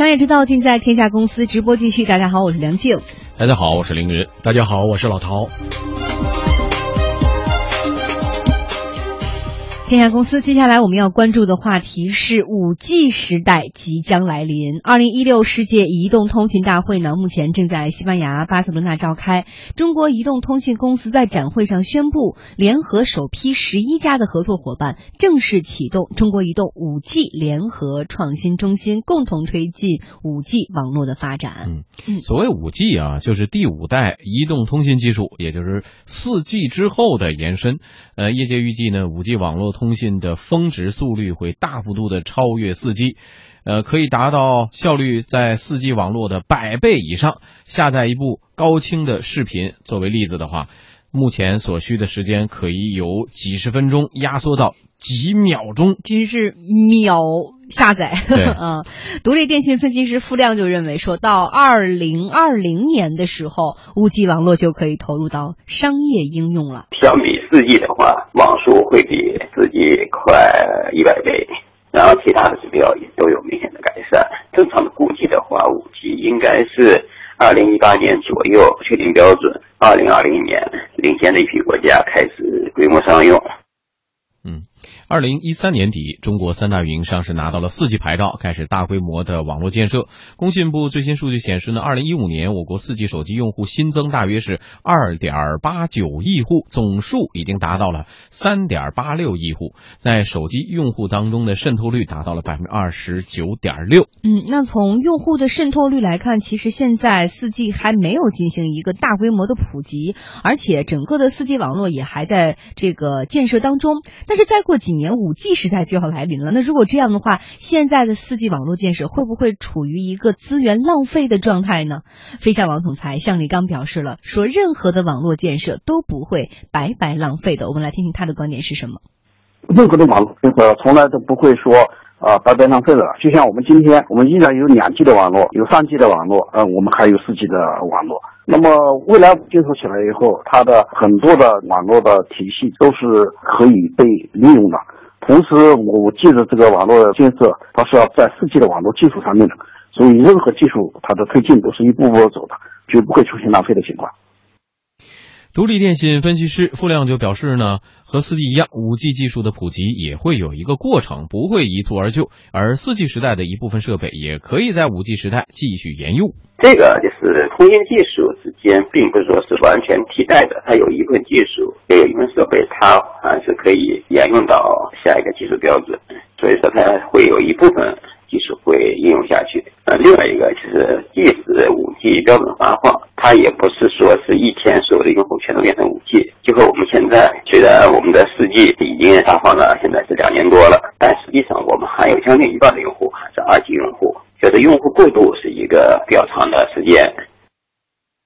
商业之道尽在天下公司直播继续。大家好，我是梁静。大家好，我是凌云。大家好，我是老陶。天下公司，接下来我们要关注的话题是五 G 时代即将来临。二零一六世界移动通信大会呢，目前正在西班牙巴塞罗那召开。中国移动通信公司在展会上宣布，联合首批十一家的合作伙伴，正式启动中国移动五 G 联合创新中心，共同推进五 G 网络的发展。嗯，所谓五 G 啊，就是第五代移动通信技术，也就是四 G 之后的延伸。呃，业界预计呢，五 G 网络通信的峰值速率会大幅度的超越四 G，呃，可以达到效率在四 G 网络的百倍以上。下载一部高清的视频作为例子的话，目前所需的时间可以由几十分钟压缩到几秒钟，真是秒下载。对，嗯，独立电信分析师付亮就认为，说到二零二零年的时候，五 G 网络就可以投入到商业应用了。相比四 G 的话，网速会比四 G 快一百倍，然后其他的指标也都有明显的改善。正常的估计的话，五 G 应该是二零一八年左右确定标准，二零二零年领先的一批国家开始规模商用。二零一三年底，中国三大运营商是拿到了四 G 牌照，开始大规模的网络建设。工信部最新数据显示呢，二零一五年我国四 G 手机用户新增大约是二点八九亿户，总数已经达到了三点八六亿户，在手机用户当中的渗透率达到了百分之二十九点六。嗯，那从用户的渗透率来看，其实现在四 G 还没有进行一个大规模的普及，而且整个的四 G 网络也还在这个建设当中。但是再过几年，年五 G 时代就要来临了。那如果这样的话，现在的四 G 网络建设会不会处于一个资源浪费的状态呢？飞象王总裁向立刚表示了，说任何的网络建设都不会白白浪费的。我们来听听他的观点是什么。任何的网络建设从来都不会说啊白白浪费了。就像我们今天，我们依然有两 G 的网络，有三 G 的网络，呃，我们还有四 G 的网络。那么未来建设起来以后，它的很多的网络的体系都是可以被利用的。同时，我记得这个网络建设，它是要在四 G 的网络基础上面的，所以任何技术它的推进都是一步步走的，绝不会出现浪费的情况。独立电信分析师付亮就表示呢，和四 G 一样，五 G 技术的普及也会有一个过程，不会一蹴而就。而四 G 时代的一部分设备也可以在五 G 时代继续沿用。这个就是通信技术之间，并不是说是完全替代的，它有一部分技术，也有一部分设备，它还是可以沿用到下一个技术标准。所以说，它会有一部分技术会应用下去。呃，另外一个就是，即使五 G 标准发放，它也不是说是一天所有的用户全都变成五 G。就和我们现在，虽然我们的四 G 已经发放了，现在是两年多了，但实际上我们还有将近一半的用户还是二 G 用户，就是用户过渡是一个比较长的时间。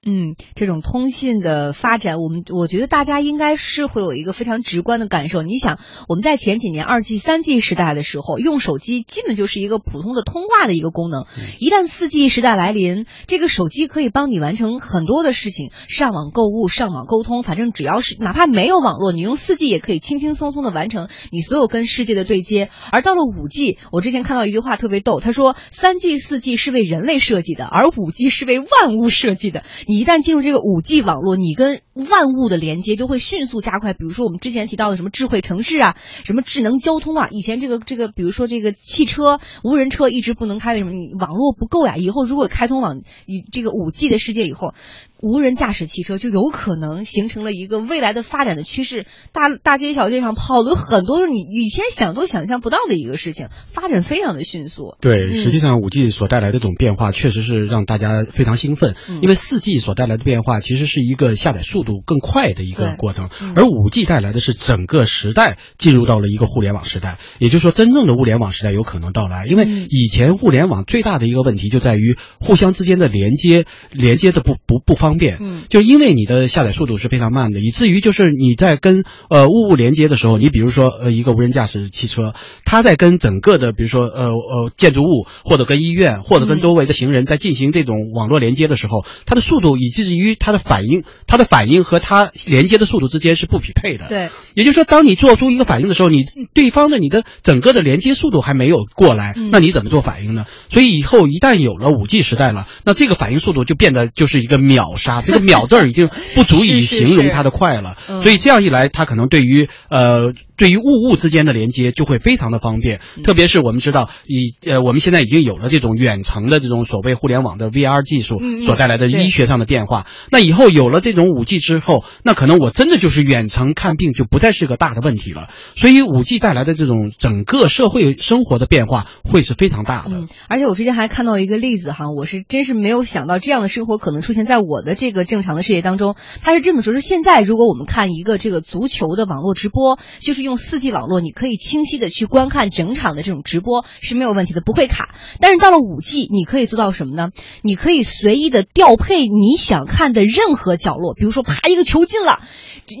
嗯，这种通信的发展，我们我觉得大家应该是会有一个非常直观的感受。你想，我们在前几年二 G、三 G 时代的时候，用手机基本就是一个普通的通话的一个功能。一旦四 G 时代来临，这个手机可以帮你完成很多的事情，上网购物、上网沟通，反正只要是哪怕没有网络，你用四 G 也可以轻轻松松的完成你所有跟世界的对接。而到了五 G，我之前看到一句话特别逗，他说三 G、四 G 是为人类设计的，而五 G 是为万物设计的。你一旦进入这个五 G 网络，你跟万物的连接都会迅速加快。比如说我们之前提到的什么智慧城市啊，什么智能交通啊，以前这个这个，比如说这个汽车、无人车一直不能开，为什么？你网络不够呀。以后如果开通网，以这个五 G 的世界以后，无人驾驶汽车就有可能形成了一个未来的发展的趋势。大大街小街上跑的很多，你以前想都想象不到的一个事情，发展非常的迅速。对，嗯实际上五 G 所带来的这种变化，确实是让大家非常兴奋。嗯因为四 G 所带来的变化，其实是一个下载速度更快的一个过程嗯，而五 G 带来的是整个时代进入到了一个互联网时代。也就是说，真正的物联网时代有可能到来。因为以前物联网最大的一个问题就在于互相之间的连接，连接的不不不方。方便，嗯就因为你的下载速度是非常慢的，以至于就是你在跟呃物物连接的时候，你比如说呃一个无人驾驶汽车，它在跟整个的比如说呃呃建筑物或者跟医院或者跟嗯周围的行人在进行这种网络连接的时候，它的速度以至于它的反应，它的反应和它连接的速度之间是不匹配的。对，也就是说，当你做出一个反应的时候，你对方的你的整个的连接速度还没有过来嗯，那你怎么做反应呢？所以以后一旦有了五 G 时代了，那这个反应速度就变得就是一个秒杀，这个秒字儿已经不足以 形容他的快了。嗯所以这样一来，他可能对于呃。对于物物之间的连接就会非常的方便，嗯特别是我们知道，以呃我们现在已经有了这种远程的这种所谓互联网的 VR 技术所带来的医学上的变化。那以后有了这种五 G 之后，那可能我真的就是远程看病就不再是个大的问题了。所以五 G 带来的这种整个社会生活的变化会是非常大的。嗯，而且我之前还看到一个例子哈，我是真是没有想到这样的生活可能出现在我的这个正常的世界当中。他是这么说：说现在如果我们看一个这个足球的网络直播，就是用四 G 网络，你可以清晰的去观看整场的这种直播是没有问题的，不会卡。但是到了五 G，你可以做到什么呢？你可以随意的调配你想看的任何角落，比如说啪一个球进了，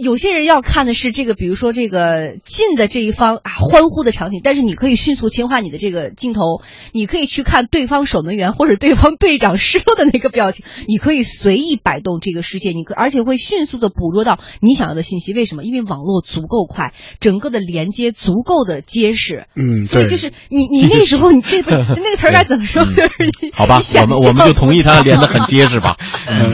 有些人要看的是这个，比如说这个进的这一方啊欢呼的场景，但是你可以迅速切换你的这个镜头，你可以去看对方守门员或者对方队长失落的那个表情，你可以随意摆动这个世界，你可而且会迅速的捕捉到你想要的信息。为什么？因为网络足够快，整个的连接足够的结实。嗯，所以就是你，你那时候你对不 那个词儿该怎么说？好吧我们我们就同意他 连的很结实吧。嗯，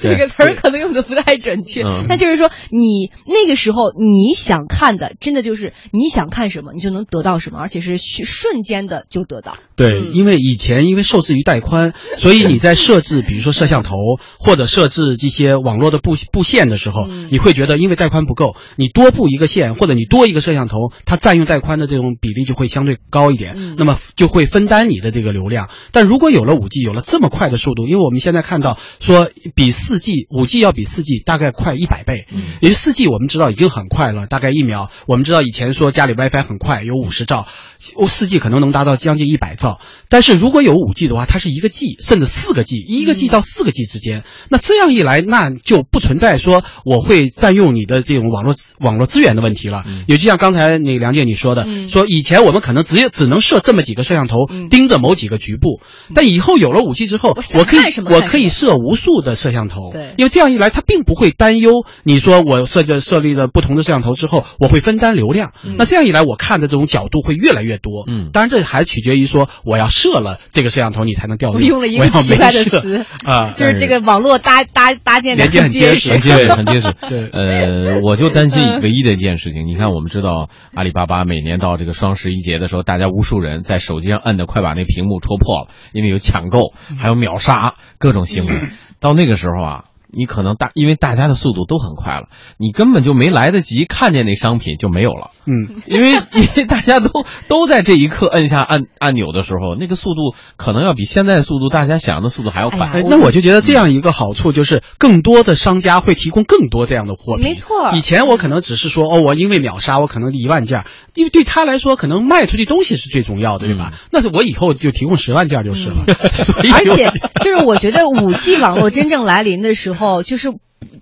这个词儿可能用的不太准确嗯，但就是说，你那个时候你想看的，真的就是你想看什么，你就能得到什么，而且是瞬瞬间的就得到。对，嗯因为以前因为受制于带宽，所以你在设置，比如说摄像头或者设置这些网络的布布线的时候，嗯你会觉得因为带宽不够，你多布一个线或者你多一个摄像头，它占用带宽的这种比例就会相对高一点，嗯那么就会分担你的这个流量。但如果有了五 G，有了这么快的速度，因为我们现在看到说比四 G 五 G 要比四 G 大概快一百倍，嗯也就四 G 我们知道已经很快了，大概一秒。我们知道以前说家里 WiFi 很快，有五十兆，哦，四 G 可能能达到将近一百兆。但是如果有五 G 的话，它是一个 G 甚至四个 G，一个 G 到四个 G 之间。那这样一来，那就不存在说我会占用你的这种网络网络资源的问题了。也就像刚才那个梁姐你说的，嗯说以前我们可能只有只能设这么几个摄像头，嗯盯着某几个局部，但以后有了武器之后，我我可以我可以设无数的摄像头，对因为这样一来，他并不会担忧你说我设置设立了不同的摄像头之后，我会分担流量。嗯那这样一来，我看的这种角度会越来越多。嗯当然这还取决于说我要设了这个摄像头，你才能调我用。了一个我要奇怪的没设词啊，就是这个网络搭搭搭建的连接很结结实很结实，很结实。对呃，我就担心唯 一的一件事情，你看，我们知道阿里巴巴每年到这个双十一节的时候，大家无数人在手机上摁的快把那屏幕戳破了，因为有抢购，还有秒杀各种行为。到那个时候啊。你可能大，因为大家的速度都很快了，你根本就没来得及看见那商品就没有了。嗯，因为 因为大家都都在这一刻摁下按按钮的时候，那个速度可能要比现在的速度，大家想象的速度还要快。哎，那我就觉得这样一个好处就是，更多的商家会提供更多这样的货品。没错以前我可能只是说，哦，我因为秒杀，我可能一万件儿，因为对他来说，可能卖出去东西是最重要的，对吧？那是我以后就提供十万件儿就是了。所以，而且就是我觉得五 G 网络真正来临的时候，就是。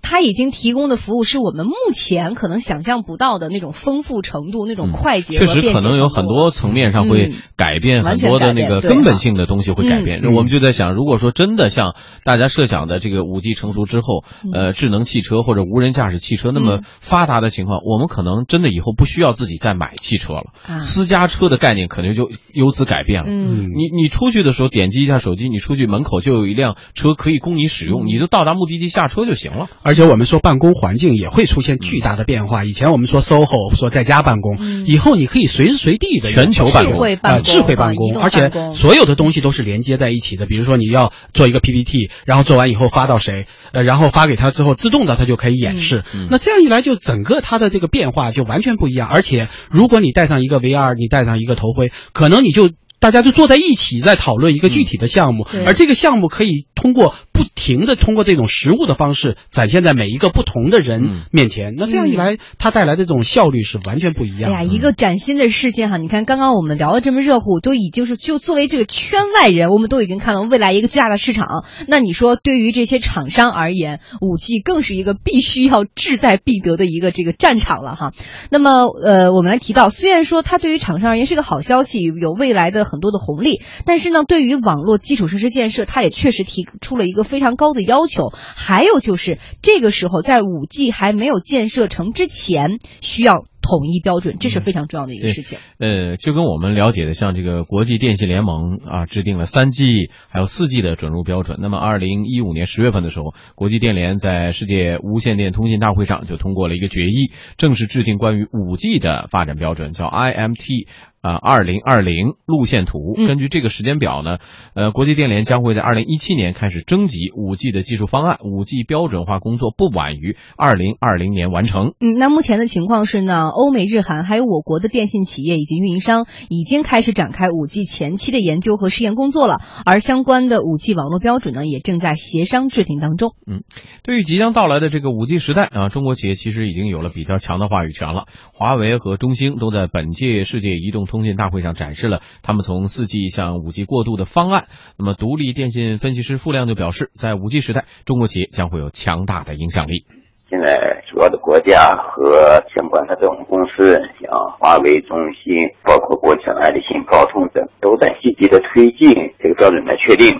它已经提供的服务是我们目前可能想象不到的那种丰富程度、那种快捷嗯确实可能有很多层面上会嗯改变很多的那个根本性的东西会改变。嗯我们就在想，如果说真的像大家设想的这个五 G 成熟之后，呃，智能汽车或者无人驾驶汽车那么嗯。发达的情况，我们可能真的以后不需要自己再买汽车了，啊。私家车的概念可能就由此改变了。嗯。你你出去的时候点击一下手机，你出去门口就有一辆车可以供你使嗯。用，你就到达目的地下车就行了。而且我们说办公环境也会出现巨大的变化。以前我们说 SOHO 说在家办公，嗯以后你可以随时随地的全球办公智慧办公呃智慧办公，动而且所有的东西都是连接在一起的。比如说你要做一个 PPT，然后做完以后发到谁，呃，然后发给他之后，自动的他就可以演示。那这样一来，就整个它的这个变化就完全不一样。而且如果你带上一个 VR，你带上一个头盔，可能你就。大家就坐在一起在讨论一个具体的项目，对而这个项目可以通过不停的通过这种实物的方式展现在每一个不同的人面前。那这样一来，它带来的这种效率是完全不一样。哎呀，一个崭新的事件哈！你看，刚刚我们聊的这么热乎，都已经是就作为这个圈外人，我们都已经看到未来一个巨大的市场。那你说，对于这些厂商而言，五 G 更是一个必须要志在必得的一个这个战场了哈。那么，呃，我们来提到，虽然说它对于厂商而言是个好消息，有未来的很多的红利，但是呢，对于网络基础设施建设，它也确实提出了一个非常高的要求。还有就是，这个时候在五 G 还没有建设成之前，需要。统一标准，这是非常重要的一个事情。呃，就跟我们了解的，像这个国际电信联盟啊，制定了三 G 还有四 G 的准入标准。那么，二零一五年十月份的时候，国际电联在世界无线电通信大会上就通过了一个决议，正式制定关于五 G 的发展标准，叫 IMT。啊，二零二零路线图。根据这个时间表呢，呃，国际电联将会在二零一七年开始征集五 G 的技术方案，五 G 标准化工作不晚于二零二零年完成。嗯，那目前的情况是呢，欧美日韩还有我国的电信企业以及运营商已经开始展开五 G 前期的研究和试验工作了，而相关的五 G 网络标准呢，也正在协商制定当中。嗯，对于即将到来的这个五 G 时代啊，中国企业其实已经有了比较强的话语权了。华为和中兴都在本届世界移动通信大会上展示了他们从四 G 向五 G 过渡的方案。那么，独立电信分析师付亮就表示，在五 G 时代，中国企业将会有强大的影响力。现在，主要的国家和相关的这种公司，像华为、中兴，包括国产爱立信、高通等，都在积极的推进这个标准的确定。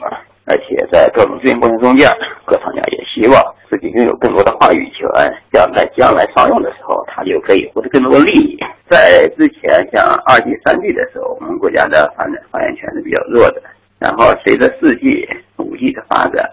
而且，在标准制定过程中间，各厂家也希望自己拥有更多的话语权，这样在将来商用的时候，它就可以获得更多的利益。在之前像二 G、三 G 的时候，我们国家的发展发言权是比较弱的。然后随着四 G、五 G 的发展，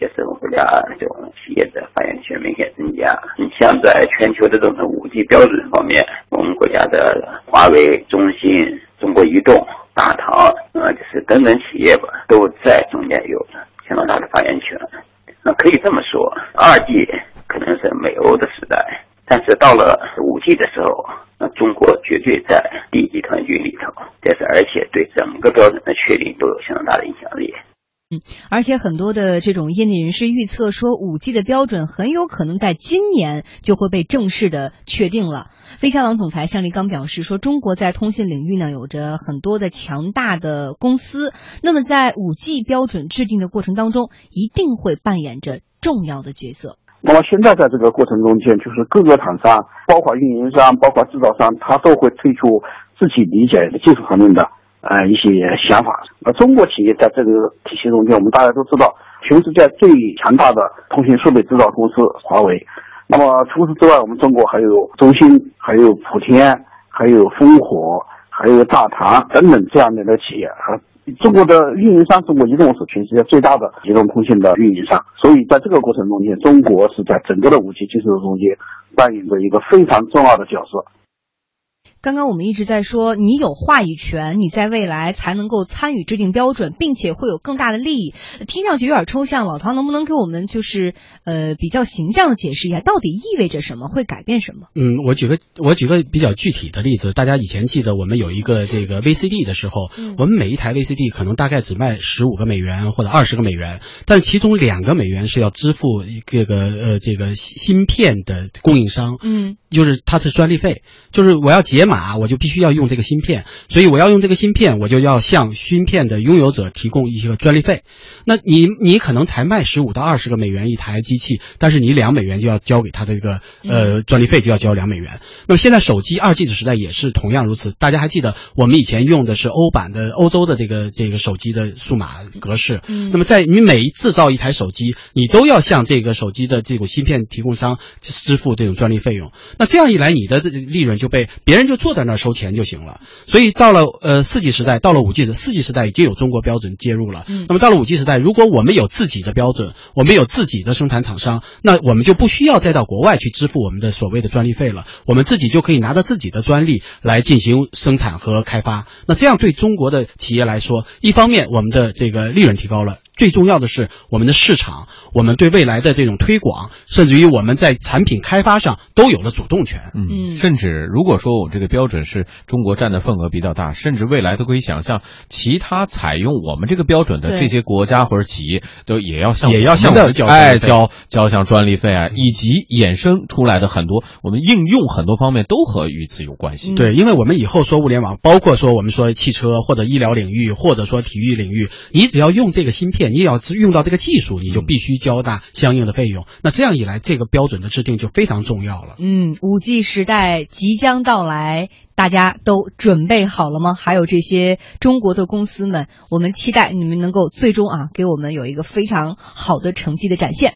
就是我们国家这种企业的发言权明显增加。你像在全球的这种五 G 标准方面，我们国家的华为、中兴、中国移动、大唐啊，就是等等企业吧，都在中间有相当大的发言权。那可以这么说，二 G 可能是美欧的时代，但是到了五 G 的时候。中国绝对在第一集团军里头，但是而且对整个标准的确定都有相当大的影响力。嗯，而且很多的这种业内人士预测说，五 G 的标准很有可能在今年就会被正式的确定了。飞象网总裁向立刚表示说，中国在通信领域呢有着很多的强大的公司，那么在五 G 标准制定的过程当中，一定会扮演着重要的角色。那么现在在这个过程中间，就是各个厂商，包括运营商，包括制造商，他都会推出自己理解的技术方面的呃一些想法。那中国企业在这个体系中间，我们大家都知道，全世界最强大的通信设备制造公司华为。那么除此之外，我们中国还有中兴，还有普天，还有烽火，还有大唐等等这样的企业和。中国的运营商，中国移动是全世界最大的移动通信的运营商，所以在这个过程中间，中国是在整个的五 G 技术中间扮演着一个非常重要的角色。刚刚我们一直在说，你有话语权，你在未来才能够参与制定标准，并且会有更大的利益。听上去有点抽象，老唐能不能给我们就是呃比较形象的解释一下，到底意味着什么，会改变什么？嗯，我举个我举个比较具体的例子，大家以前记得我们有一个这个 VCD 的时候，我们每一台 VCD 可能大概只卖十五个美元或者二十个美元，但其中两个美元是要支付这个呃这个芯片的供应商，嗯，就是它是专利费，就是我要解。码我就必须要用这个芯片，所以我要用这个芯片，我就要向芯片的拥有者提供一些专利费。那你你可能才卖十五到二十个美元一台机器，但是你两美元就要交给他的一个呃专利费，就要交两美元。那么现在手机二 G 的时代也是同样如此。大家还记得我们以前用的是欧版的欧洲的这个这个手机的数码格式。那么在你每制造一台手机，你都要向这个手机的这种芯片提供商支付这种专利费用。那这样一来，你的这利润就被别人就。坐在那儿收钱就行了，所以到了呃四 G 时代，到了五 G 的四 G 时代已经有中国标准介入了。那么到了五 G 时代，如果我们有自己的标准，我们有自己的生产厂商，那我们就不需要再到国外去支付我们的所谓的专利费了，我们自己就可以拿着自己的专利来进行生产和开发。那这样对中国的企业来说，一方面我们的这个利润提高了。最重要的是我们的市场，我们对未来的这种推广，甚至于我们在产品开发上都有了主动权。嗯甚至如果说我们这个标准是中国占的份额比较大，甚至未来都可以想象，其他采用我们这个标准的这些国家或者企业都也要向也要向我们的交交交像专利费啊，以及衍生出来的很多我们应用很多方面都和与此有关系。嗯对，因为我们以后说物联网，包括说我们说汽车或者医疗领域，或者说体育领域，你只要用这个芯片，你也要用到这个技术，你就必须交纳相应的费用。那这样一来，这个标准的制定就非常重要了。嗯，五 G 时代即将到来，大家都准备好了吗？还有这些中国的公司们，我们期待你们能够最终啊，给我们有一个非常好的成绩的展现。